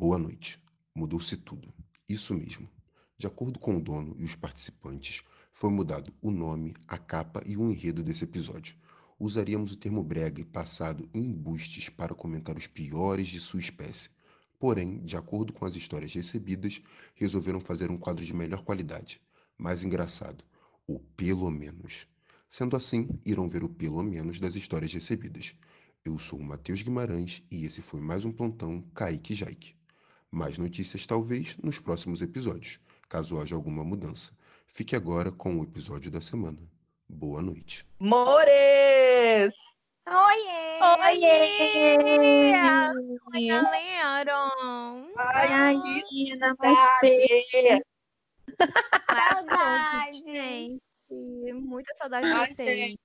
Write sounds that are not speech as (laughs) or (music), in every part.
Boa noite. Mudou-se tudo. Isso mesmo. De acordo com o dono e os participantes, foi mudado o nome, a capa e o enredo desse episódio. Usaríamos o termo brega e passado em embustes para comentar os piores de sua espécie. Porém, de acordo com as histórias recebidas, resolveram fazer um quadro de melhor qualidade, mais engraçado, o pelo menos. Sendo assim, irão ver o pelo menos das histórias recebidas. Eu sou o Matheus Guimarães e esse foi mais um plantão Kaique Jaike. Mais notícias talvez nos próximos episódios, caso haja alguma mudança. Fique agora com o episódio da semana. Boa noite. Mores! Oiê! Oiê! Oi, galera! Ai, namastê! Saudade! gente. Muita saudade de vocês.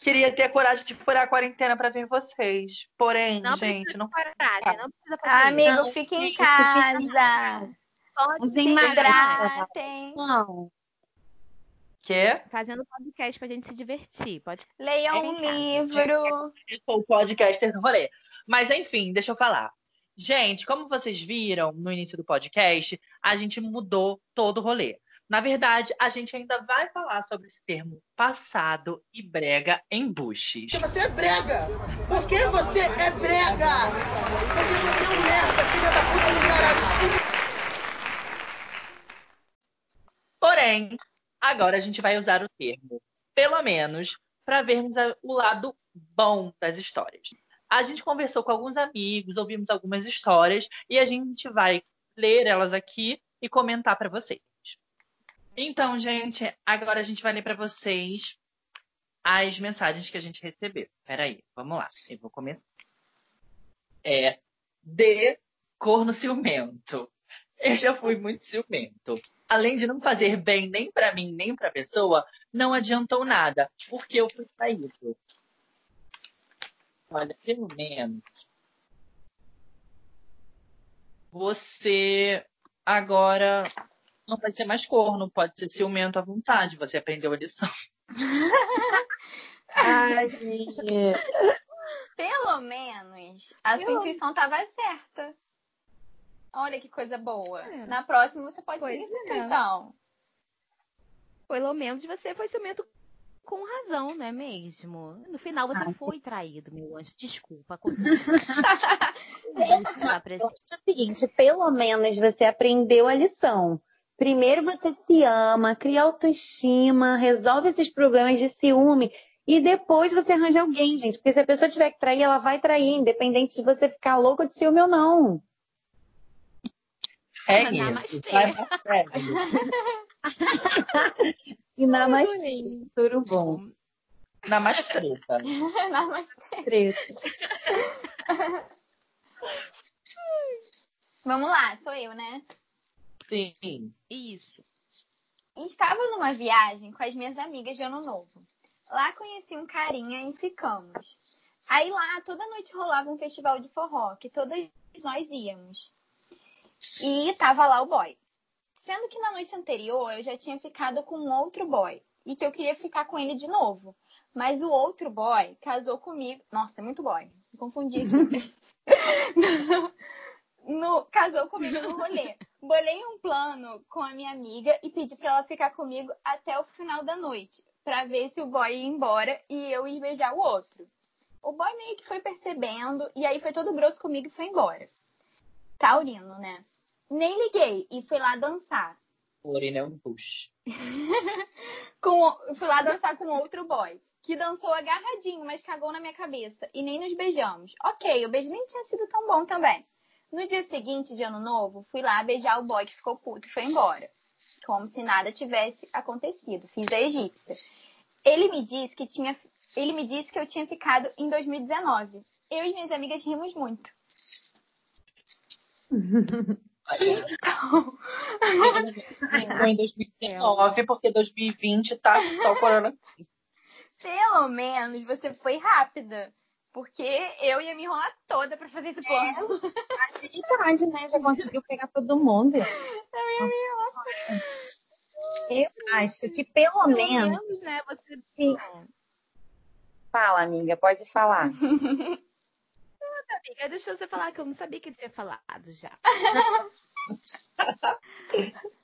Queria ter coragem de furar a quarentena pra ver vocês. Porém, Não gente, precisa não. coragem, não precisa fazer Ah, Amigo, isso. Não, fica em fica- casa. Pode Usem. Não. Quê? Fazendo podcast pra gente se divertir. Pode Leiam um Fica em livro. Eu sou o podcaster do rolê. Mas, enfim, deixa eu falar. Gente, como vocês viram no início do podcast, a gente mudou todo o rolê. Na verdade, a gente ainda vai falar sobre esse termo passado e brega em buches. Porque você é brega! Porque você é brega! Porque você é um merda, filha da puta do caralho! Porém, agora a gente vai usar o termo, pelo menos, para vermos o lado bom das histórias. A gente conversou com alguns amigos, ouvimos algumas histórias e a gente vai ler elas aqui e comentar para vocês. Então, gente, agora a gente vai ler para vocês as mensagens que a gente recebeu. Peraí, vamos lá. Eu vou começar. É de corno ciumento. Eu já fui muito ciumento. Além de não fazer bem nem pra mim, nem pra pessoa, não adiantou nada, porque eu fui traído. Olha, pelo menos. Você agora não vai ser mais corno, pode ser ciumento à vontade. Você aprendeu a lição. (laughs) Ai, Pelo menos a sua intuição estava certa. Olha que coisa boa. É. Na próxima você pode Pois seguir sua é. intuição. Pelo menos você foi ciumento com razão, não é mesmo? No final você foi traído, meu anjo. Desculpa. É (laughs) o seguinte, pelo menos você aprendeu a lição. Primeiro você se ama, cria autoestima, resolve esses problemas de ciúme e depois você arranja alguém, gente. Porque se a pessoa tiver que trair, ela vai trair, independente de você ficar louco de ciúme ou não. É Namastê. isso. Vai pra sério. (laughs) E namastê, tudo bom. Na mais treta. (laughs) Não, mas Treta. (laughs) Vamos lá, sou eu, né? Sim. Isso. Estava numa viagem com as minhas amigas de ano novo. Lá conheci um carinha e ficamos. Aí lá toda noite rolava um festival de forró, que todas nós íamos. E tava lá o boy. Sendo que na noite anterior eu já tinha ficado com um outro boy e que eu queria ficar com ele de novo. Mas o outro boy casou comigo. Nossa, é muito boy. Me confundi (laughs) (laughs) no, casou comigo no rolê. Bolei um plano com a minha amiga e pedi pra ela ficar comigo até o final da noite, pra ver se o boy ia embora e eu ia beijar o outro. O boy meio que foi percebendo e aí foi todo grosso comigo e foi embora. Taurino, né? Nem liguei e fui lá dançar. Porém, é um push. (laughs) Com, fui lá dançar com outro boy, que dançou agarradinho, mas cagou na minha cabeça e nem nos beijamos. Ok, o beijo nem tinha sido tão bom também. No dia seguinte, de ano novo, fui lá beijar o boy que ficou puto e foi embora. Como se nada tivesse acontecido. Fiz a egípcia. Ele me disse que tinha. Ele me disse que eu tinha ficado em 2019. Eu e minhas amigas rimos muito. Então, Foi em 2019, porque 2020 tá só o corona. pelo menos você foi rápida. Porque eu ia me enrolar toda pra fazer esse plano. Agilidade, né? Já conseguiu pegar todo mundo. (laughs) Eu acho que pelo Pelo menos. menos, né? Você Sim. Fala, amiga, pode falar. (laughs) amiga, deixa você falar que eu não sabia que tinha falado já. (laughs)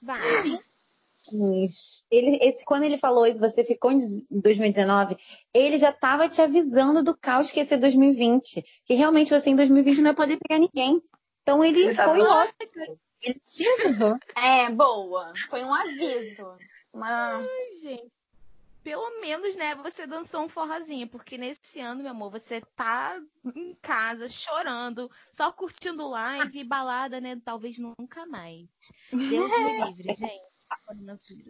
Vai. Ele, esse, quando ele falou isso, você ficou em 2019, ele já estava te avisando do caos que ia ser 2020. Que realmente você em 2020 não ia poder pegar ninguém. Então ele foi ótimo. Ele te avisou. É, boa. Foi um aviso. Uma... Ai, gente. Pelo menos, né, você dançou um forrozinho, porque nesse ano, meu amor, você tá em casa chorando, só curtindo live, balada, né? Talvez nunca mais. Deus me livre, (laughs) gente.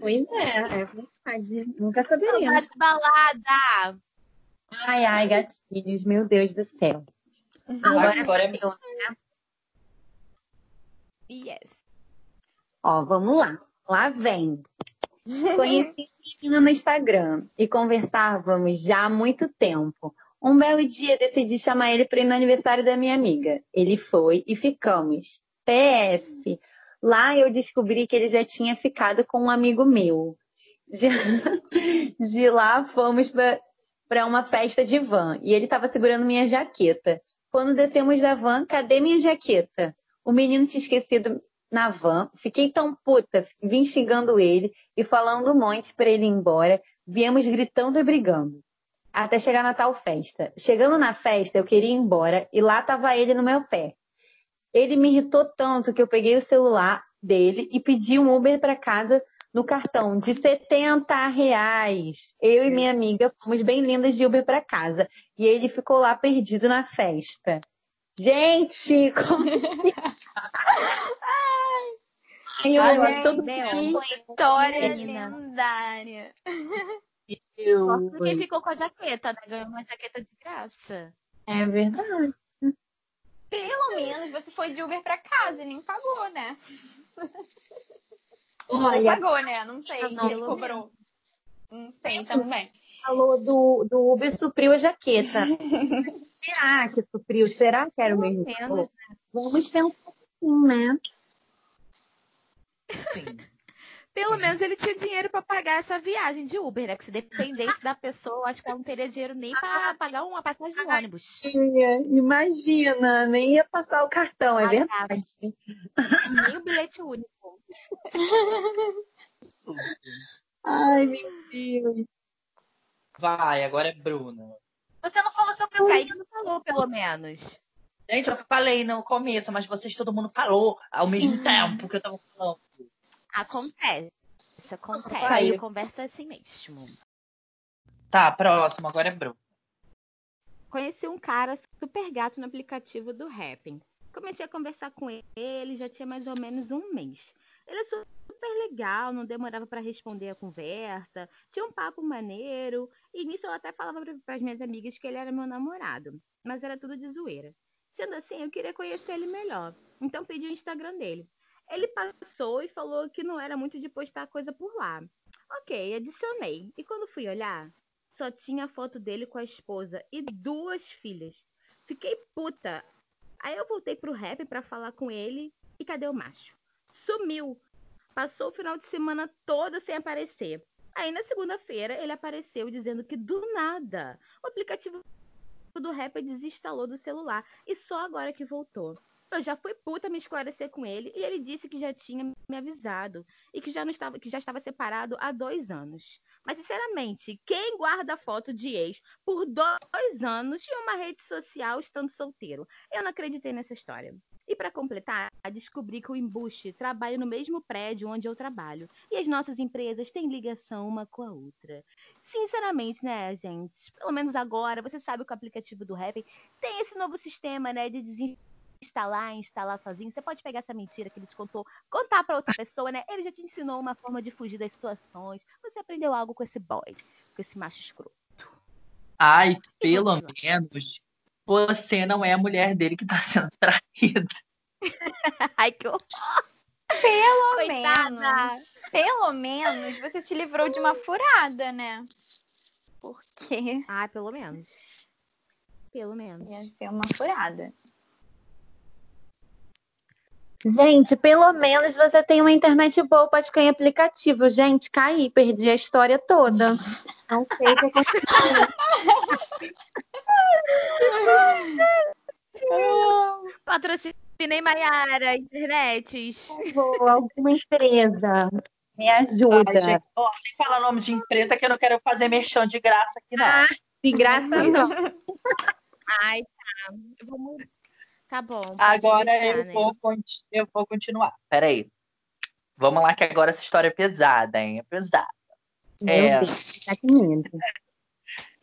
Pois é, é verdade. Nunca saberíamos. Saudade de balada! Ai, ai, gatilhos, meu Deus do céu. Agora, Agora é eu, Yes. Ó, vamos lá. Lá vem. Conheci o menino no Instagram e conversávamos já há muito tempo. Um belo dia decidi chamar ele para ir no aniversário da minha amiga. Ele foi e ficamos. PS. Lá eu descobri que ele já tinha ficado com um amigo meu. De, (laughs) de lá fomos para uma festa de van e ele estava segurando minha jaqueta. Quando descemos da van, cadê minha jaqueta? O menino tinha esquecido na van. Fiquei tão puta, vim xingando ele e falando um monte para ele ir embora. Viemos gritando e brigando. Até chegar na tal festa. Chegando na festa, eu queria ir embora e lá tava ele no meu pé. Ele me irritou tanto que eu peguei o celular dele e pedi um Uber para casa no cartão de 70 reais. Eu e minha amiga fomos bem lindas de Uber para casa. E ele ficou lá perdido na festa. Gente, (laughs) como... (laughs) Ai, eu Ai, gente, todo mundo. História Menina. lendária. Só porque ficou com a jaqueta, né? Ganhou uma jaqueta de graça. É verdade. Pelo menos você foi de Uber pra casa e nem pagou, né? (laughs) Olha, pagou, né? Não sei. Ah, não. Ele cobrou. Não sei também. falou do, do Uber supriu a jaqueta. (laughs) Será que supriu? Será que era o mesmo? Menos, Vamos pensar assim, né? Sim. Pelo menos ele tinha dinheiro pra pagar essa viagem de Uber, né? Porque se dependesse da pessoa, acho que ela não teria dinheiro nem pra pagar uma passagem de ônibus. Imagina, nem ia passar o cartão, é Ah, verdade. Nem o bilhete único. Ai, meu Deus. Vai, agora é Bruna. Você não falou sobre o Kaique, não falou, pelo menos. Gente, eu falei no começo, mas vocês todo mundo falou ao mesmo tempo que eu tava falando. Acontece. Acontece. Caiu. Conversa assim mesmo. Tá, próximo, agora é Bruna. Conheci um cara super gato no aplicativo do Rapping. Comecei a conversar com ele, já tinha mais ou menos um mês. Ele é super legal, não demorava para responder a conversa, tinha um papo maneiro, e nisso eu até falava para as minhas amigas que ele era meu namorado, mas era tudo de zoeira. Sendo assim, eu queria conhecer ele melhor, então pedi o Instagram dele. Ele passou e falou que não era muito de postar coisa por lá. Ok, adicionei. E quando fui olhar, só tinha foto dele com a esposa e duas filhas. Fiquei puta. Aí eu voltei pro rap pra falar com ele e cadê o macho? Sumiu. Passou o final de semana todo sem aparecer. Aí na segunda-feira ele apareceu dizendo que do nada o aplicativo do rap desinstalou do celular e só agora que voltou. Eu já fui puta me esclarecer com ele e ele disse que já tinha me avisado e que já não estava, que já estava separado há dois anos. Mas sinceramente, quem guarda foto de ex por dois anos em uma rede social estando solteiro? Eu não acreditei nessa história. E para completar, descobri que o embuste trabalha no mesmo prédio onde eu trabalho. E as nossas empresas têm ligação uma com a outra. Sinceramente, né, gente? Pelo menos agora, você sabe que o aplicativo do Rap tem esse novo sistema, né, de desinstalar e instalar sozinho. Você pode pegar essa mentira que ele te contou, contar para outra pessoa, né? Ele já te ensinou uma forma de fugir das situações. Você aprendeu algo com esse boy, com esse macho escroto. Ai, pelo menos você não é a mulher dele que tá sendo (laughs) traída. (laughs) Ai, que horror. Pelo Coitada. menos. Pelo menos você se livrou de uma furada, né? Porque Ah, pelo menos. Pelo menos. ia ser uma furada. Gente, pelo menos você tem uma internet boa para ficar em aplicativo. Gente, caí, perdi a história toda. Não sei o que aconteceu. (laughs) Patrocinei Maiara, internet. Vou, alguma empresa. Me ajuda. Ai, gente, ó, sem falar nome de empresa que eu não quero fazer merchan de graça aqui, não. Ah, de graça não. (laughs) Ai, tá. Vamos. Tá bom. Agora deixar, eu, né? vou, eu vou continuar. Peraí. Vamos lá, que agora essa história é pesada, hein? É pesada. Meu É. Deus, tá. (laughs)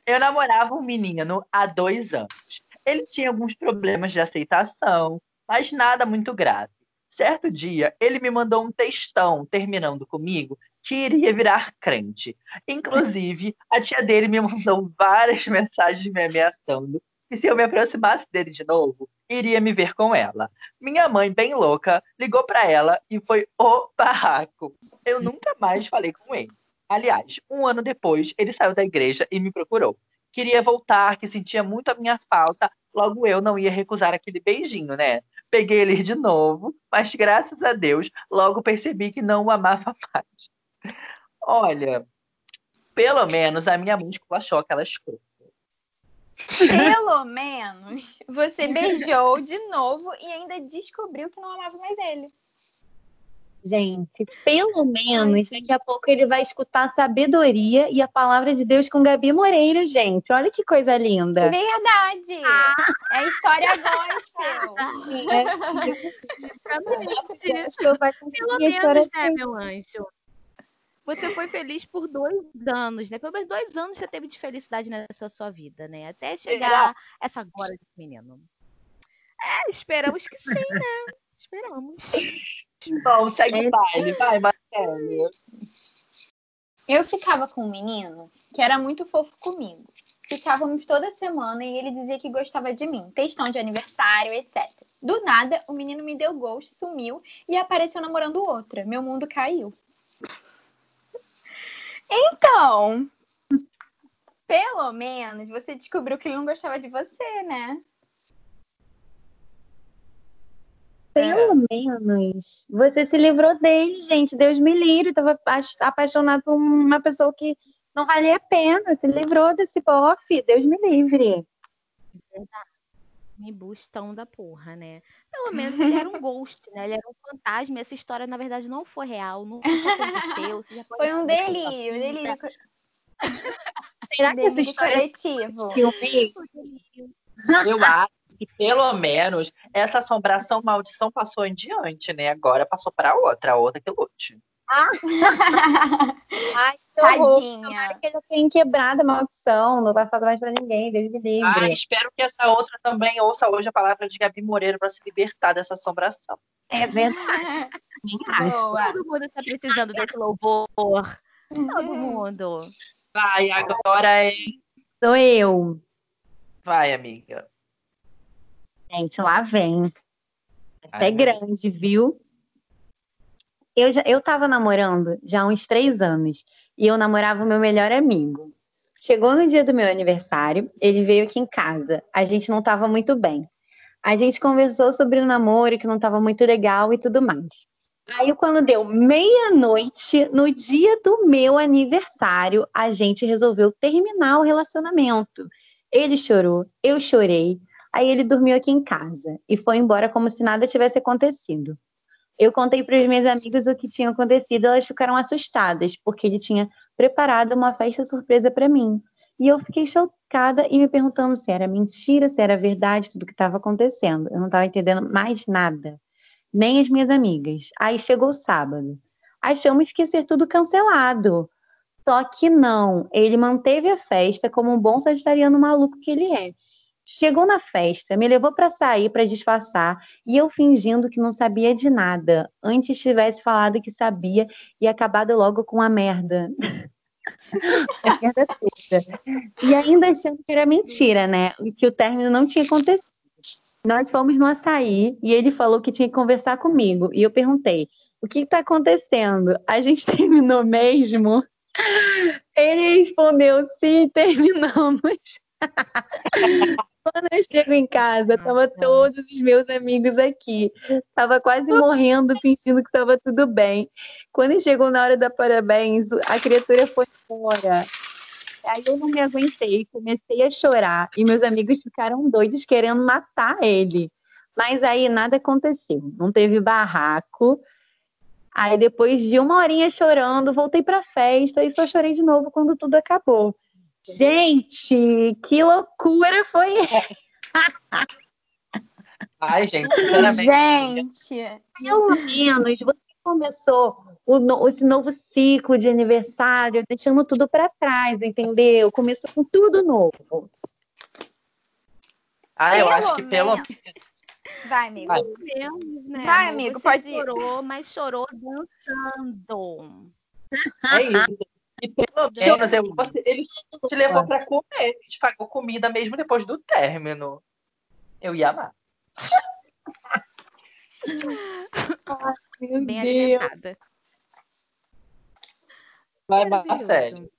Eu namorava um menino há dois anos. Ele tinha alguns problemas de aceitação, mas nada muito grave. Certo dia, ele me mandou um textão terminando comigo que iria virar crente. Inclusive, a tia dele me (laughs) mandou várias mensagens me ameaçando que se eu me aproximasse dele de novo, iria me ver com ela. Minha mãe, bem louca, ligou para ela e foi o barraco. Eu nunca mais falei com ele. Aliás, um ano depois, ele saiu da igreja e me procurou. Queria voltar, que sentia muito a minha falta, logo eu não ia recusar aquele beijinho, né? Peguei ele de novo, mas graças a Deus, logo percebi que não o amava (laughs) mais. Olha, pelo menos a minha mãe esculachou aquela escrota. Pelo (laughs) menos você beijou de novo e ainda descobriu que não amava mais ele. Gente, pelo menos daqui a pouco ele vai escutar a sabedoria e a palavra de Deus com Gabi Moreira, gente. Olha que coisa linda. Verdade! É história gospel. Vai (laughs) (laughs) Pelo conseguir a história menos, né, meu anjo? Você foi feliz por dois anos, né? Pelo menos dois anos você teve de felicidade nessa sua vida, né? Até chegar essa glória desse menino. É, esperamos que sim, né? Esperamos. Bom, segue É. o baile, vai, Marcelo. Eu ficava com um menino que era muito fofo comigo. Ficávamos toda semana e ele dizia que gostava de mim. Textão de aniversário, etc. Do nada, o menino me deu ghost, sumiu e apareceu namorando outra. Meu mundo caiu. Então, pelo menos você descobriu que ele não gostava de você, né? Pelo menos você se livrou dele, gente. Deus me livre. Tava ap- apaixonado por uma pessoa que não valia a pena. Se livrou desse bofe. Deus me livre. Me bustão da porra, né? Pelo menos ele era um ghost, né? Ele era um fantasma. e Essa história, na verdade, não foi real, nunca aconteceu. Você já pode Foi um delírio, delírio, (laughs) Será que essa história é coletivo. Eu acho que pelo menos essa assombração, maldição passou em diante, né? Agora passou para outra, a outra que lute. (laughs) Ai, que horror. Tadinha. Tomara que ele tenha quebrado a maldição. Não passado mais pra ninguém. Deus me livre. Ah, espero que essa outra também ouça hoje a palavra de Gabi Moreira para se libertar dessa assombração. É verdade. (laughs) Todo mundo tá precisando (laughs) desse louvor. Todo mundo. Vai, agora é. Sou eu. Vai, amiga. Gente, lá vem. Ai, É grande, viu? Eu, já, eu tava namorando já há uns três anos e eu namorava o meu melhor amigo. Chegou no dia do meu aniversário, ele veio aqui em casa. A gente não tava muito bem. A gente conversou sobre o namoro, que não tava muito legal e tudo mais. Aí, quando deu meia-noite, no dia do meu aniversário, a gente resolveu terminar o relacionamento. Ele chorou, eu chorei. Aí ele dormiu aqui em casa e foi embora como se nada tivesse acontecido. Eu contei para os meus amigos o que tinha acontecido, elas ficaram assustadas, porque ele tinha preparado uma festa surpresa para mim. E eu fiquei chocada e me perguntando se era mentira, se era verdade tudo que estava acontecendo. Eu não estava entendendo mais nada, nem as minhas amigas. Aí chegou o sábado. Achamos que ia ser tudo cancelado. Só que não, ele manteve a festa como um bom sagitariano maluco que ele é. Chegou na festa, me levou para sair para disfarçar e eu fingindo que não sabia de nada. Antes tivesse falado que sabia e acabado logo com a merda. (laughs) a merda toda. E ainda achando que era mentira, né? Que o término não tinha acontecido. Nós fomos no açaí e ele falou que tinha que conversar comigo. E eu perguntei: o que está acontecendo? A gente (laughs) terminou mesmo? Ele respondeu: sim, terminamos. (laughs) Quando eu chego em casa, tava todos os meus amigos aqui. Tava quase morrendo, fingindo que estava tudo bem. Quando chegou na hora da parabéns, a criatura foi embora. Aí eu não me aguentei, comecei a chorar e meus amigos ficaram doidos querendo matar ele. Mas aí nada aconteceu, não teve barraco. Aí depois de uma horinha chorando, voltei pra festa e só chorei de novo quando tudo acabou. Gente, que loucura foi essa? Ai, gente, sinceramente. Gente, Pelo menos você começou o no- esse novo ciclo de aniversário, deixando tudo pra trás, entendeu? Começou com tudo novo. Ah, eu Pelo acho que pelo menos. vai, amigo. Vai. Deus, né? Vai, amigo, Você pode ir. chorou, mas chorou dançando. É isso. E pelo menos eu, você- ele te levou pra comer, te pagou comida mesmo depois do término. Eu ia amar. Meu Bem alimentada. Vai. Marcelo.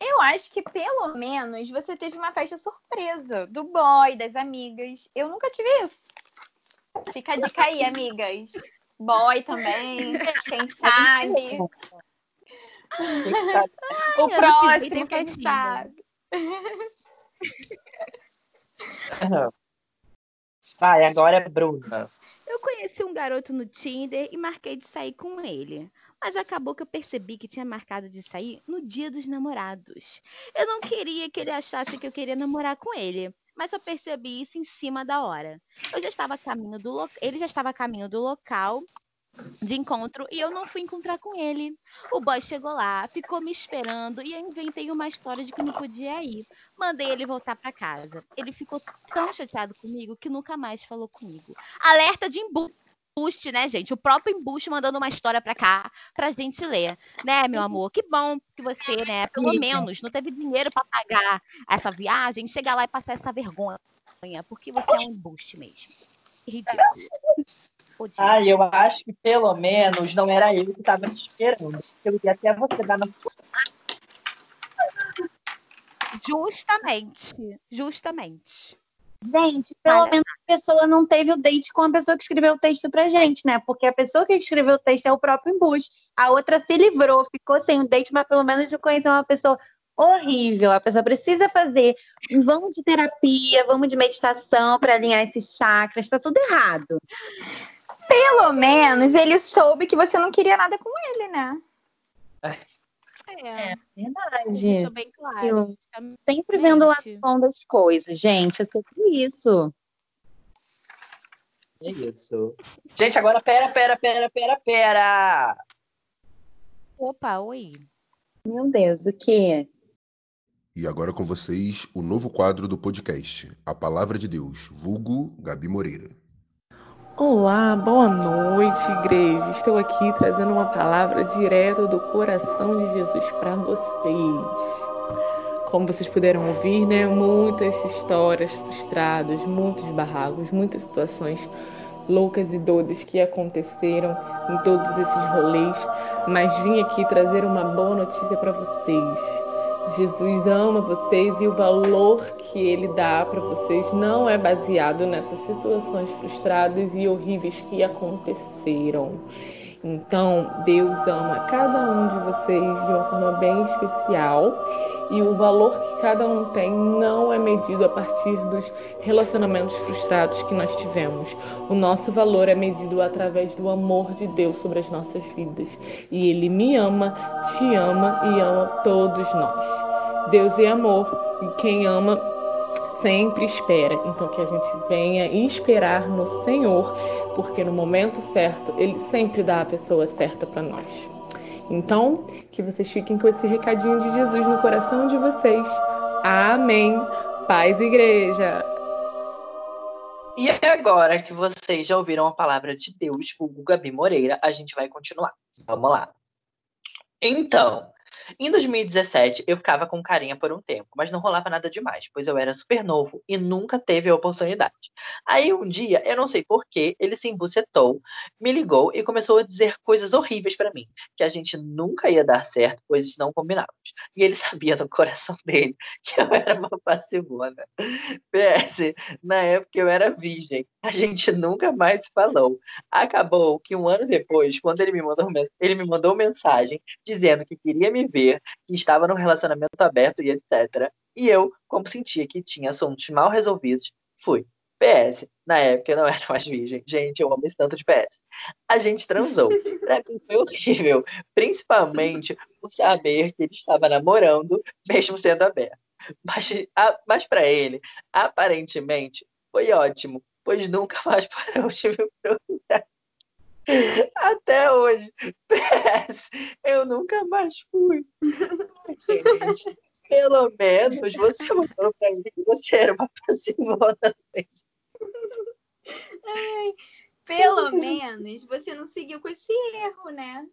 Eu acho que pelo menos você teve uma festa surpresa do boy, das amigas. Eu nunca tive isso. Fica a dica aí, amigas. Boy também, quem sabe. (laughs) (laughs) O próximo, quem sabe. (laughs) Vai, agora é Bruna. Eu conheci um garoto no Tinder e marquei de sair com ele. Mas acabou que eu percebi que tinha marcado de sair no dia dos namorados. Eu não queria que ele achasse que eu queria namorar com ele, mas só percebi isso em cima da hora. Eu já estava a caminho do lo... ele já estava a caminho do local de encontro e eu não fui encontrar com ele. O boy chegou lá, ficou me esperando e eu inventei uma história de que não podia ir. Mandei ele voltar para casa. Ele ficou tão chateado comigo que nunca mais falou comigo. Alerta de embuste, né, gente? O próprio embuste mandando uma história pra cá pra gente ler, né, meu amor? Que bom que você, né, pelo menos não teve dinheiro pra pagar essa viagem, chegar lá e passar essa vergonha, porque você é um embuste mesmo. Ridículo. Odio. Ai, eu acho que pelo menos não era ele que tava te esperando. Eu ia até você dar na Justamente. Justamente. Gente, pelo Olha. menos a pessoa não teve o date com a pessoa que escreveu o texto pra gente, né? Porque a pessoa que escreveu o texto é o próprio embuste. A outra se livrou, ficou sem o date, mas pelo menos conheceu uma pessoa horrível. A pessoa precisa fazer. Vamos de terapia, vamos de meditação pra alinhar esses chakras. Tá tudo errado. Pelo menos ele soube que você não queria nada com ele, né? É, Verdade. deixou bem claro. Eu sempre vendo o lado bom das coisas, gente. É sobre isso. É isso. Gente, agora pera, pera, pera, pera, pera. Opa, oi. Meu Deus, o quê? E agora com vocês o novo quadro do podcast, A Palavra de Deus, vulgo Gabi Moreira. Olá, boa noite, igreja. Estou aqui trazendo uma palavra direto do coração de Jesus para vocês. Como vocês puderam ouvir, né, muitas histórias frustradas, muitos barracos, muitas situações loucas e doidas que aconteceram em todos esses rolês, mas vim aqui trazer uma boa notícia para vocês. Jesus ama vocês e o valor que ele dá para vocês não é baseado nessas situações frustradas e horríveis que aconteceram. Então, Deus ama cada um de vocês de uma forma bem especial e o valor que cada um tem não é medido a partir dos relacionamentos frustrados que nós tivemos. O nosso valor é medido através do amor de Deus sobre as nossas vidas. E Ele me ama, te ama e ama todos nós. Deus é amor e quem ama sempre espera. Então que a gente venha esperar no Senhor, porque no momento certo Ele sempre dá a pessoa certa para nós. Então, que vocês fiquem com esse recadinho de Jesus no coração de vocês. Amém. Paz, igreja. E agora que vocês já ouviram a palavra de Deus, vulgo Gabi Moreira, a gente vai continuar. Vamos lá. Então, em 2017, eu ficava com carinha por um tempo, mas não rolava nada demais, pois eu era super novo e nunca teve a oportunidade. Aí um dia, eu não sei porquê, ele se embucetou, me ligou e começou a dizer coisas horríveis pra mim, que a gente nunca ia dar certo, pois não combinávamos. E ele (laughs) sabia no coração dele que eu era uma passivona. PS, na época eu era virgem, a gente nunca mais falou. Acabou que um ano depois, quando ele me mandou, ele me mandou mensagem dizendo que queria me ver que estava num relacionamento aberto e etc. E eu, como sentia que tinha assuntos mal resolvidos, fui. PS, na época eu não era mais virgem. Gente, eu amo esse tanto de PS. A gente transou. (laughs) Pra mim foi horrível. Principalmente o saber que ele estava namorando, mesmo sendo aberto. Mas, a, mas para ele, aparentemente, foi ótimo, pois nunca mais (laughs) parou de me procurar. Até hoje. PS, eu nunca mais fui. Gente, pelo menos você mostrou pra ele que você era uma passivona mesmo. Ai, pelo menos você não seguiu com esse erro, né?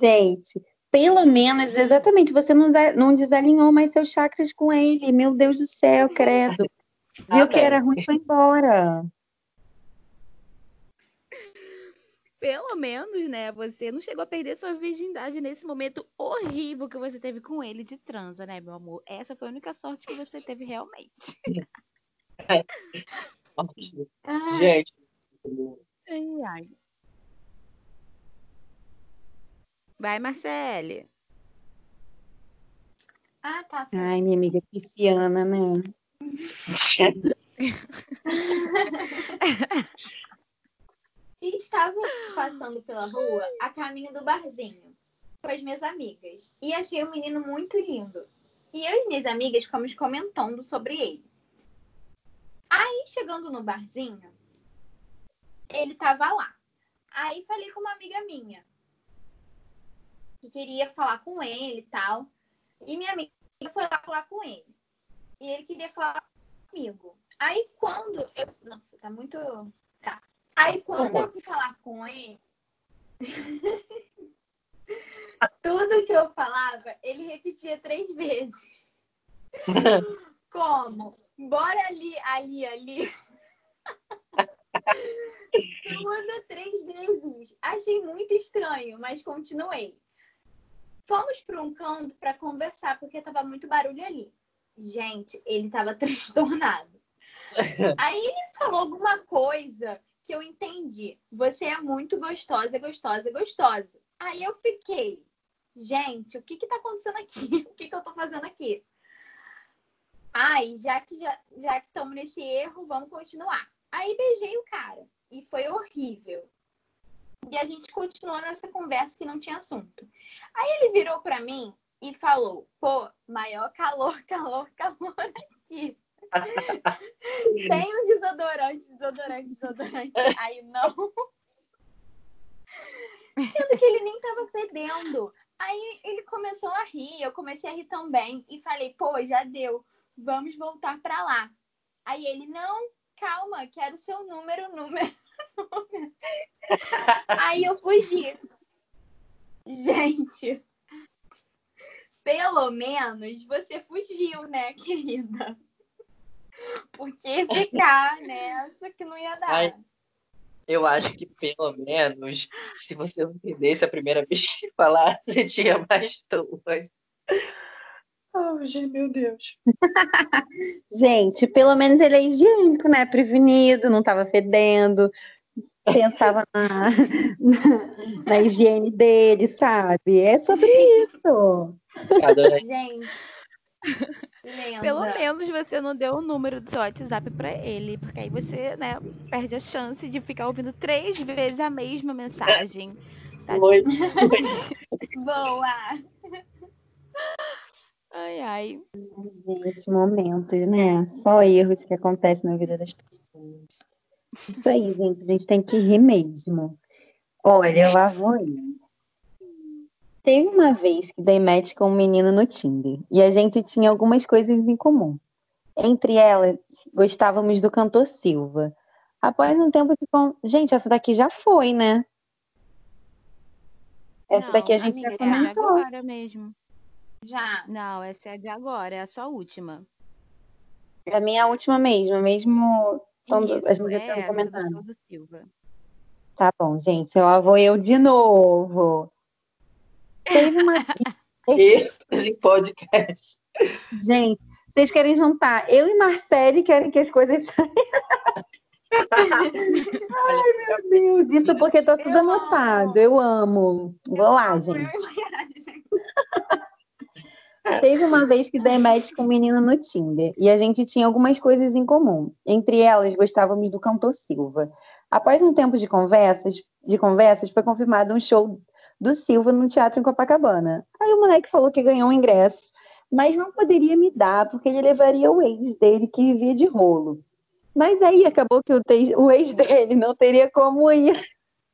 Gente, pelo menos, exatamente, você não, desalinhou mais seus chakras com ele. Meu Deus do céu, credo. Viu que era ruim foi embora. Pelo menos, né? Você não chegou a perder sua virgindade nesse momento horrível que você teve com ele de transa, né, meu amor? Essa foi a única sorte que você teve realmente. (laughs) Ai, Gente, Ai, ai. Vai, Marcele. Ah, tá. certo. Ai, minha amiga pisciana, né? (laughs) E estava passando pela rua a caminho do barzinho com as minhas amigas. E achei o menino muito lindo. E eu e minhas amigas ficamos comentando sobre ele. Aí, chegando no barzinho, ele tava lá. Aí falei com uma amiga minha que queria falar com ele e tal. E minha amiga foi lá falar com ele. E ele queria falar comigo. Aí quando eu. Nossa, tá muito. Tá. Aí quando eu fui falar com ele. (laughs) Tudo que eu falava, ele repetia três vezes. (laughs) Como? Bora ali, ali, ali. (laughs) Tudo três vezes. Achei muito estranho, mas continuei. Fomos para um canto para conversar, porque tava muito barulho ali. Gente, ele tava transtornado. Aí ele falou alguma coisa que eu entendi. Você é muito gostosa, gostosa, gostosa. Aí eu fiquei, gente, o que que tá acontecendo aqui? (laughs) O que que eu tô fazendo aqui? Ai, já que já, já que estamos nesse erro, vamos continuar. Aí beijei o cara e foi horrível. E a gente continuou nessa conversa que não tinha assunto. Aí ele virou pra mim e falou: "Pô, maior calor, (laughs) calor, calor aqui. (laughs) Tem um desodorante, desodorante, desodorante. Aí não. Sendo que ele nem tava fedendo. Aí ele começou a rir, eu comecei a rir também. E falei, pô, já deu. Vamos voltar pra lá. Aí ele, não, calma, quero seu número, número, (laughs) número. Aí eu fugi. Gente, pelo menos você fugiu, né, querida? (laughs) Porque ficar nessa que não ia dar. Ai. eu acho que pelo menos, se você não entendesse a primeira (laughs) vez que falasse, tinha mais duas. Oh, gente, meu Deus. (laughs) Gente, pelo menos ele é higiênico, né? Prevenido, não tava fedendo. Pensava na, na, na higiene dele, sabe? É sobre isso. Cada Gente, lenda. Pelo menos você não deu o número do seu WhatsApp pra ele, porque aí você, né, perde a chance de ficar ouvindo três vezes a mesma mensagem. (laughs) Tá noite. (laughs) Boa. Ai, ai. Gente, momentos, né? Só erros que acontecem na vida das pessoas. Isso aí, gente. A gente tem que rir mesmo. Olha, lá vou eu. Teve uma vez que dei match com um menino no Tinder e a gente tinha algumas coisas em comum. Entre elas, gostávamos do cantor Silva. Após um tempo con- Gente, essa daqui já foi, né? Essa Não, daqui a gente amiga, já é de comentou. agora mesmo. Já. Não, essa é a de agora, é a sua última. É a minha última mesmo, mesmo. Então, Isso, a gente já é tinha essa do comentado. cantor do Silva. Tá bom, gente. Lá vou eu de novo. Teve uma. (laughs) Erros em podcast. Gente, vocês querem juntar eu e Marcele querem que as coisas saiam. (laughs) Meu Deus, isso porque tá tudo Eu amo. anotado. Eu amo. Vou lá, gente. (laughs) Teve uma vez que dei match com um menino no Tinder e a gente tinha algumas coisas em comum. Entre elas, gostávamos do cantor Silva. Após um tempo de conversas, de conversas, foi confirmado um show do Silva no teatro em Copacabana. Aí o moleque falou que ganhou um ingresso, mas não poderia me dar porque ele levaria o ex dele que vivia de rolo. Mas aí acabou que o, o ex dele não teria como ir.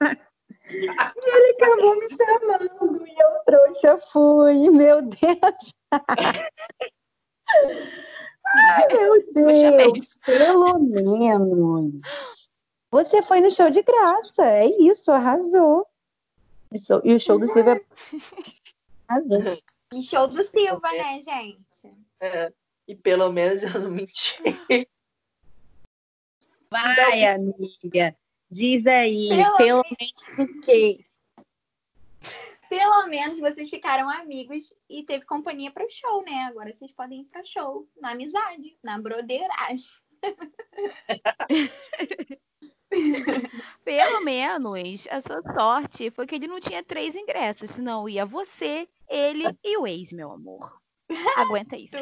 (laughs) E ele acabou me chamando e eu trouxa fui, meu Deus. Ai, (laughs) meu Deus, pelo menos. Você foi no show de graça, é isso, arrasou. E so- E o show do Silvio é-. (laughs) E show do Silva, né, gente? É, e pelo menos eu não menti. (laughs) Vai, amiga. Diz aí, Pelo pelo menos o quê? Pelo menos vocês ficaram amigos e teve companhia pro show, né? Agora vocês podem ir pra show, na amizade, na broderagem. (laughs) (laughs) Pelo menos a sua sorte foi que ele não tinha três ingressos, senão ia você, ele e o ex, meu amor. Aguenta isso.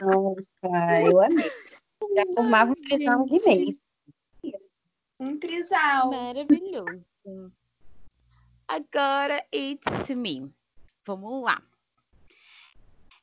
Nossa, eu amei. Já formava um trisal de mês. Um trisal. Maravilhoso. Agora it's me. Vamos lá.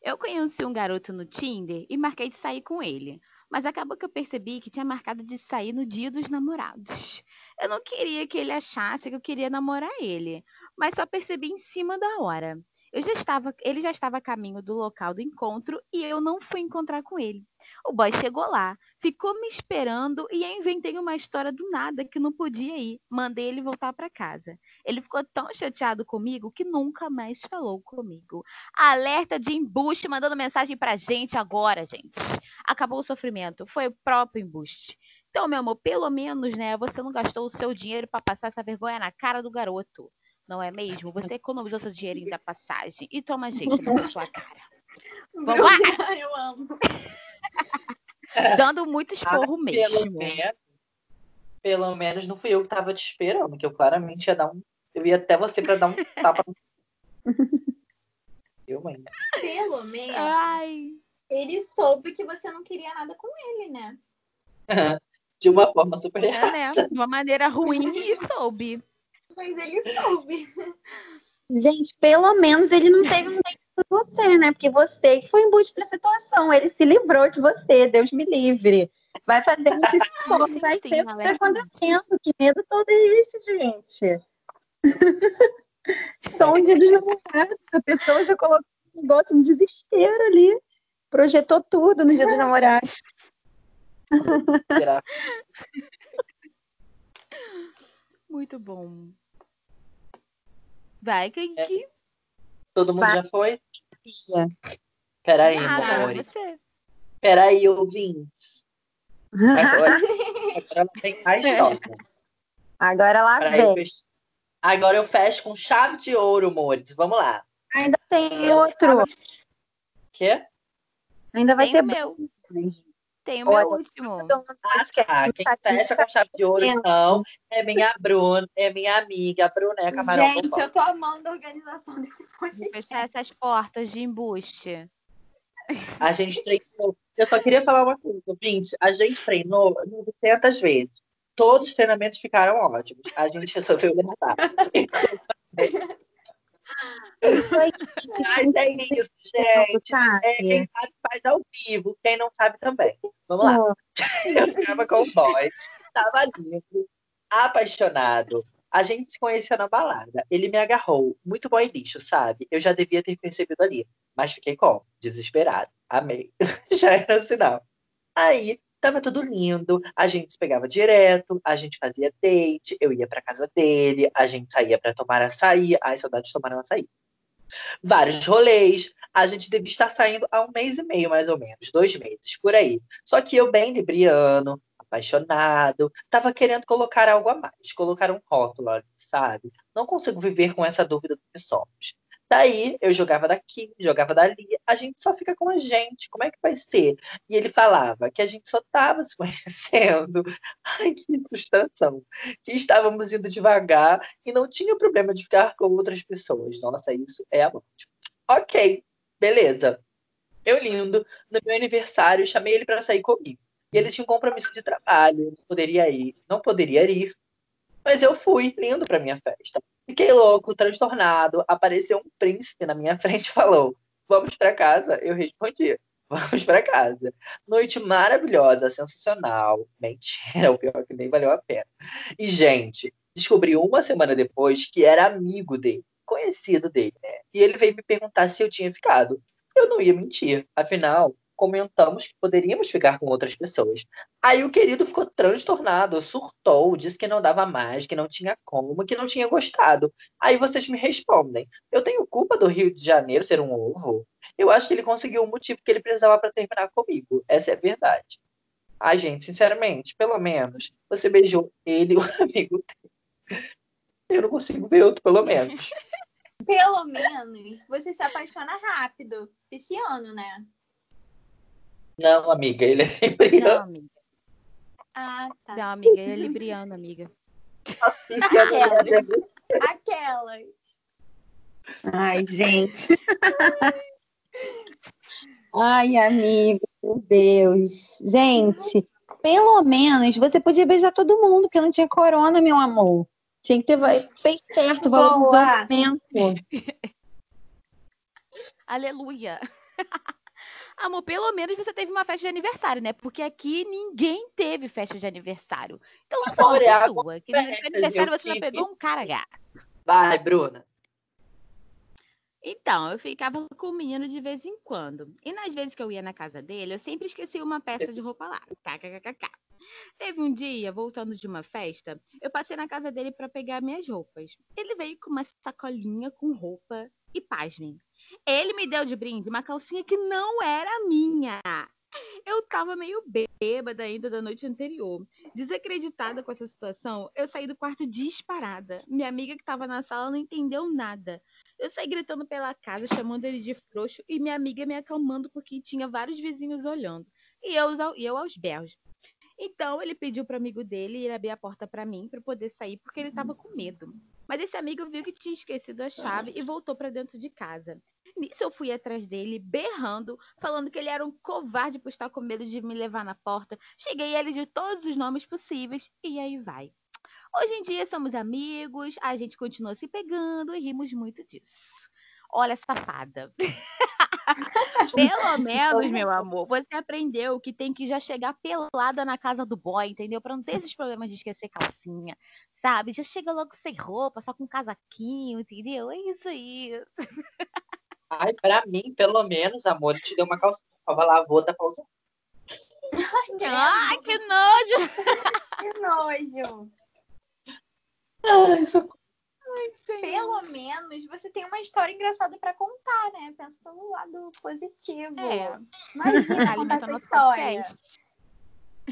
Eu conheci um garoto no Tinder e marquei de sair com ele. Mas acabou que eu percebi que tinha marcado de sair no dia dos namorados. Eu não queria que ele achasse que eu queria namorar ele, mas só percebi em cima da hora. Eu já estava, ele já estava a caminho do local do encontro e eu não fui encontrar com ele. O boy chegou lá, ficou me esperando e eu inventei uma história do nada que não podia ir. Mandei ele voltar para casa. Ele ficou tão chateado comigo que nunca mais falou comigo. Alerta de embuste mandando mensagem pra gente agora, gente. Acabou o sofrimento, foi o próprio embuste. Então, meu amor, pelo menos, né, você não gastou o seu dinheiro para passar essa vergonha na cara do garoto. Não é mesmo? Você economizou seu dinheirinho da passagem e toma jeito na (laughs) sua cara. Vamos lá! Eu amo. Dando muito esporro Pelo mesmo. menos, pelo menos não fui eu que tava te esperando, que eu claramente ia dar um. Eu ia até você pra dar um (laughs) tapa. Eu, mãe. Pelo menos Ai, ele soube que você não queria nada com ele, né? (laughs) De uma forma super errada. é, né? De uma maneira ruim e soube. Mas ele soube. Gente, pelo menos ele não teve um date por você, né? Porque você que foi embuste da situação. Ele se livrou de você, Deus me livre. Vai fazer um (laughs) psicólogo, vai sim, ver o que está acontecendo. Que medo todo é esse, gente? (laughs) Só um dia dos namorados. A pessoa já colocou um negócio, um desespero ali. Projetou tudo no dia dos namorados. Será? Muito bom. Vai, quem É. que. Todo mundo Vai. já foi? Peraí, Ah, meu agora amor. você. Peraí, ouvintes. Agora, (laughs) agora vem a história. Agora lá Peraí, vem. fecho- Agora eu fecho com chave de ouro, amores. Vamos lá. Ainda tem outro. Quê? Ainda vai Tem ter o meu. mais. Tem o meu Olha, último. Ah, podcast, tá. no Quem fecha com chave de ouro, então, é minha Bruna, é minha amiga, a Bruna é a camarão Gente, eu tô amando a organização desse podcast. Fechar essas portas de embuste. A gente treinou. Eu só queria falar uma coisa, ouvinte. A gente treinou 900 vezes. Todos os treinamentos ficaram ótimos. A gente resolveu gravar. (laughs) Isso aí, Mas (laughs) é isso, gente. É, quem sabe? faz ao vivo, quem não sabe também. Vamos lá. (laughs) Eu ficava com o boy, tava lindo, apaixonado. A gente se conheceu na balada. Ele me agarrou. Muito boy lixo, sabe? Eu já devia ter percebido ali. Mas fiquei como? Desesperado. Amei. (laughs) já era o sinal. Aí, tava tudo lindo. A gente se pegava direto. A gente fazia date. Eu ia pra casa dele. A gente saía pra tomar açaí. Ai, saudade de tomar um açaí. Vários rolês. A gente devia estar saindo há um mês e meio, mais ou menos. Dois meses, por aí. Só que eu, bem libriano, apaixonado, tava querendo colocar algo a mais, colocar um rótulo sabe? Não consigo viver com essa dúvida do que somos. Daí eu jogava daqui, jogava dali, a gente só fica com a gente, como é que vai ser? E ele falava que a gente só estava se conhecendo, (laughs) ai que frustração, que estávamos indo devagar e não tinha problema de ficar com outras pessoas. Nossa, isso é amor. Ok, beleza. Eu lindo, no meu aniversário, chamei ele para sair comigo. E ele tinha um compromisso de trabalho, não poderia ir, não poderia ir. Mas eu fui, lindo para minha festa. Fiquei louco, transtornado. Apareceu um príncipe na minha (laughs) frente e falou: Vamos para casa. Eu respondi: (laughs) Vamos para casa. Noite maravilhosa, sensacional. Mentira, (laughs) o pior é que nem valeu a pena. E, gente, descobri uma semana depois que era amigo dele, conhecido dele, né? E ele veio me perguntar se eu tinha ficado. Eu não ia mentir. Afinal, comentamos que poderíamos ficar com outras pessoas. Aí o querido ficou transtornado, surtou, disse que não dava mais, que não tinha como, que não tinha gostado. Aí vocês me respondem: eu tenho culpa do Rio de Janeiro ser um ovo? Eu acho que ele conseguiu o motivo que ele precisava para terminar comigo. Essa é a verdade. Ai, gente, sinceramente, pelo menos você beijou ele, o (laughs) amigo dele. Eu não consigo ver outro, pelo menos. (laughs) Pelo menos você se apaixona rápido. Esse ano, né? Não, amiga, ele é sempre Não, amiga. Ah, tá. Não, amiga, ele é libriano, amiga. Aquelas. Aquelas. Ai, gente. Ai, amigo, meu Deus. Gente, pelo menos você podia beijar todo mundo, porque não tinha corona, meu amor. Tinha que ter feito certo, valorizou o momento. Aleluia. Amor, pelo menos você teve uma festa de aniversário, né? Porque aqui ninguém teve festa de aniversário. Então, sorte é água sua. Que festa, aniversário você tive. pegou um cara gato. Vai, Bruna. Então, eu ficava com o menino de vez em quando. E nas vezes que eu ia na casa dele, eu sempre esquecia uma peça de roupa lá. KKKK. Teve um dia, voltando de uma festa, eu passei na casa dele para pegar minhas roupas. Ele veio com uma sacolinha com roupa e pasmem. Ele me deu de brinde uma calcinha que não era minha. Eu tava meio bêbada ainda da noite anterior. Desacreditada com essa situação, eu saí do quarto disparada. Minha amiga que tava na sala não entendeu nada. Eu saí gritando pela casa, chamando ele de frouxo, e minha amiga me acalmando porque tinha vários vizinhos olhando. E eu, e eu aos berros. Então ele pediu pro amigo dele ir abrir a porta para mim para poder sair porque ele tava com medo. Mas esse amigo viu que tinha esquecido a chave e voltou para dentro de casa. Nisso eu fui atrás dele, berrando, falando que ele era um covarde por estar com medo de me levar na porta. Cheguei a ele de todos os nomes possíveis e aí vai. Hoje em dia somos amigos, a gente continua se pegando e rimos muito disso. Olha, safada. (laughs) Pelo menos, meu amor, você aprendeu que tem que já chegar pelada na casa do boy, entendeu? Pra não ter esses problemas de esquecer calcinha, sabe? Já chega logo sem roupa, só com casaquinho, entendeu? É isso aí. (laughs) Ai, pra mim, pelo menos, amor, ele te deu uma calcinha. Tava lavou da calça. Ai, que nojo! (laughs) Que nojo. Ai, socorro. Pelo menos você tem uma história engraçada pra contar, né? Pensa pelo lado positivo. É. Imagina contar essa história. podcast.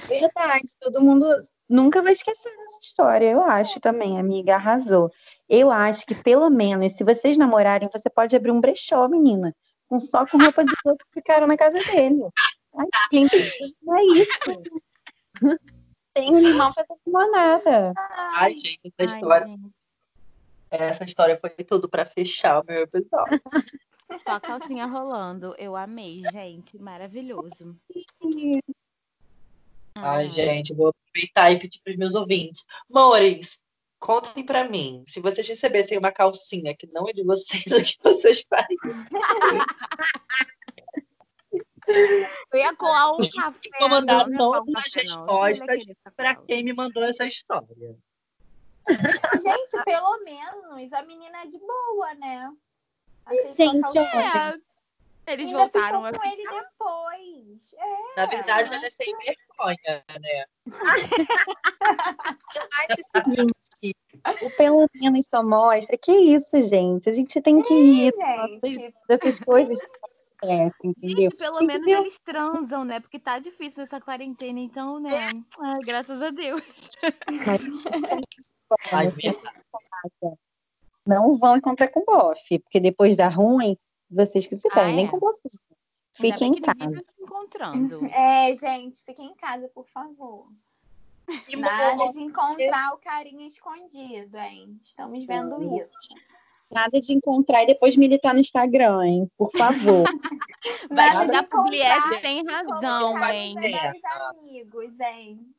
Verdade, todo mundo nunca vai esquecer dessa história, eu acho também, amiga, arrasou. Eu acho que pelo menos, se vocês namorarem, você pode abrir um brechó, menina, com só com roupa de outros que ficaram na casa dele. Ai, gente, não é isso. Tem um limão fazendo limonada. Ai, gente, essa Ai, história, gente, essa história foi tudo pra fechar o meu episódio. (laughs) só a calcinha rolando. Eu amei, gente. Maravilhoso. Ai, gente, vou aproveitar e pedir pros meus ouvintes. Mores, contem pra mim, se vocês recebessem uma calcinha que não é de vocês, (laughs) o que vocês fariam? Eu ia colar um café. vou mandar todas as respostas sacola. quem me mandou essa história. Gente, pelo menos a menina é de boa, né? A Gente, É, eles Ainda voltaram a ficou com ele depois. É. Na verdade, ela é sem vergonha, né? eu acho o seguinte, o pelo menos só mostra que é isso, gente. A gente tem que rir gente. dessas coisas que acontecem, entendeu? Gente, pelo Tem menos eles transam, né? Porque tá difícil essa quarentena, então, né? Ai, graças a Deus. Verdade. Não vão encontrar com bofe, porque depois dá ruim, vocês que se Ah, perdem é? com vocês. Fiquem em casa. tá se encontrando. (laughs) É, gente, fiquem em casa, por favor. E Nada de encontrar o carinha escondido, hein? Estamos vendo Hum. isso. Nada de encontrar e depois militar no Instagram, hein? Por favor. (laughs) Vai Nada de dar publié encontrar tem razão, hein? amigos, hein?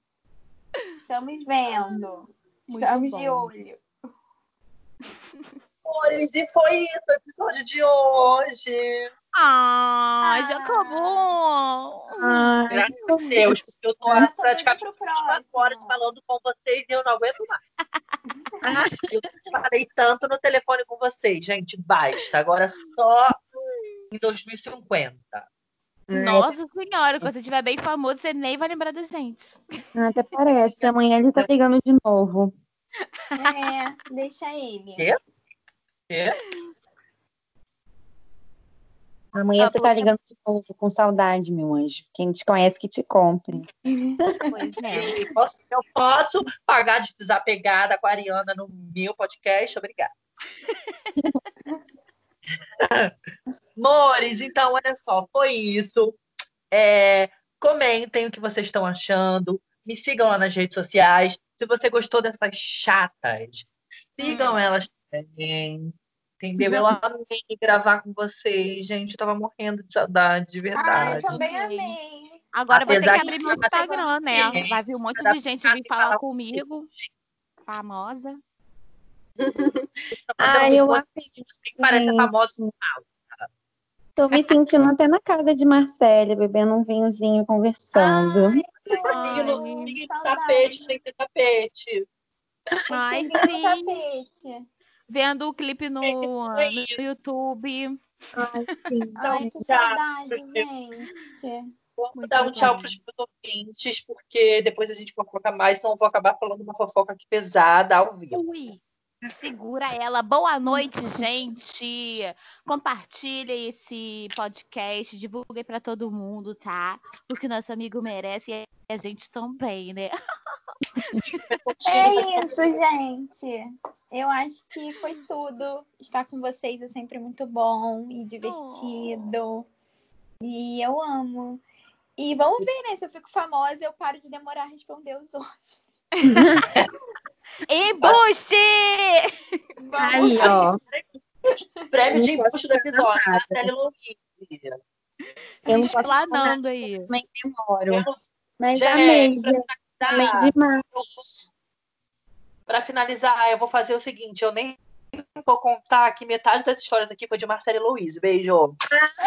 Estamos vendo. Muito Estamos de bom. olho. Amores, e foi isso o episódio de hoje. Ah, já Ah. acabou. Ai, Graças a Deus, porque eu tô há praticamente doida pro 24 horas falando com vocês e eu não aguento mais. (laughs) eu falei tanto no telefone com vocês, gente, basta. Agora só em 2050. Nossa senhora, quando você estiver bem famoso, você nem vai lembrar da gente. até parece. Amanhã ele tá ligando de novo. É, deixa ele. Quê? Quê? Amanhã Tá você bom. tá ligando de novo, com saudade, meu anjo. Quem te conhece que te compre. (laughs) É. Eu posso, eu posso pagar de desapegada aquariana no meu podcast? Obrigada. (laughs) Mores, então, olha só, foi isso. É, comentem o que vocês estão achando. Me sigam lá nas redes sociais. Se você gostou dessas chatas, sigam elas também. Entendeu? Eu amei gravar com vocês, gente. Eu tava morrendo de saudade, de Ah, eu verdade. também Amei. Agora Apesar que abrir meu Instagram, né? Vai vir um monte de gente vir falar comigo. Famosa. Ai, eu amei. Você parece famosa. Tô me sentindo até na casa de Marcélia, bebendo um vinhozinho, conversando. Amigo no, Ai, no tapete, sem ter tapete. Ai, no sim. tapete. Vendo o clipe no, É no isso. YouTube. Ai, sim. (laughs) Ai, que saudade, porque- gente. Vou Muito dar um tchau para os meus ouvintes, porque depois a gente fofoca mais, senão eu vou acabar falando uma fofoca aqui pesada ao vivo. Ui. Segura ela. Boa noite, (laughs) gente. Compartilhem esse podcast, divulguem pra todo mundo, tá? Porque nosso amigo merece e a gente também, né? (laughs) É isso, gente. Eu acho que foi tudo. Estar com vocês é sempre muito bom e divertido. E eu amo. E vamos ver, né? Se eu fico famosa, eu paro de demorar a responder os outros. (laughs) Embuste! Aí, ó. Prêmio de embuste do episódio. Marcelo. Eu não posso Explanando aí. também demoro. Eu- Mas Gente, amei, gente. Amei demais. Pra finalizar, eu vou fazer o seguinte: eu nem vou contar que metade das histórias aqui foi de Marcelo e Louise. Beijo.